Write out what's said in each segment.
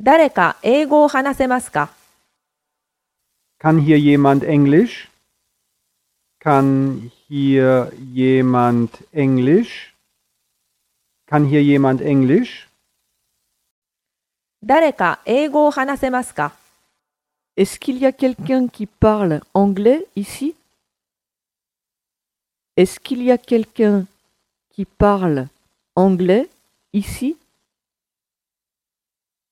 誰か英語を話せますか Kann hier jemand Englisch? Kann hier jemand Englisch? Kann hier jemand Englisch? 誰か英語を話せますか Est-ce qu'il y a quelqu'un qui parle anglais ici Est-ce qu'il y a quelqu'un qui parle anglais ici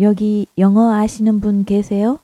여기 영어 아시는 분 계세요?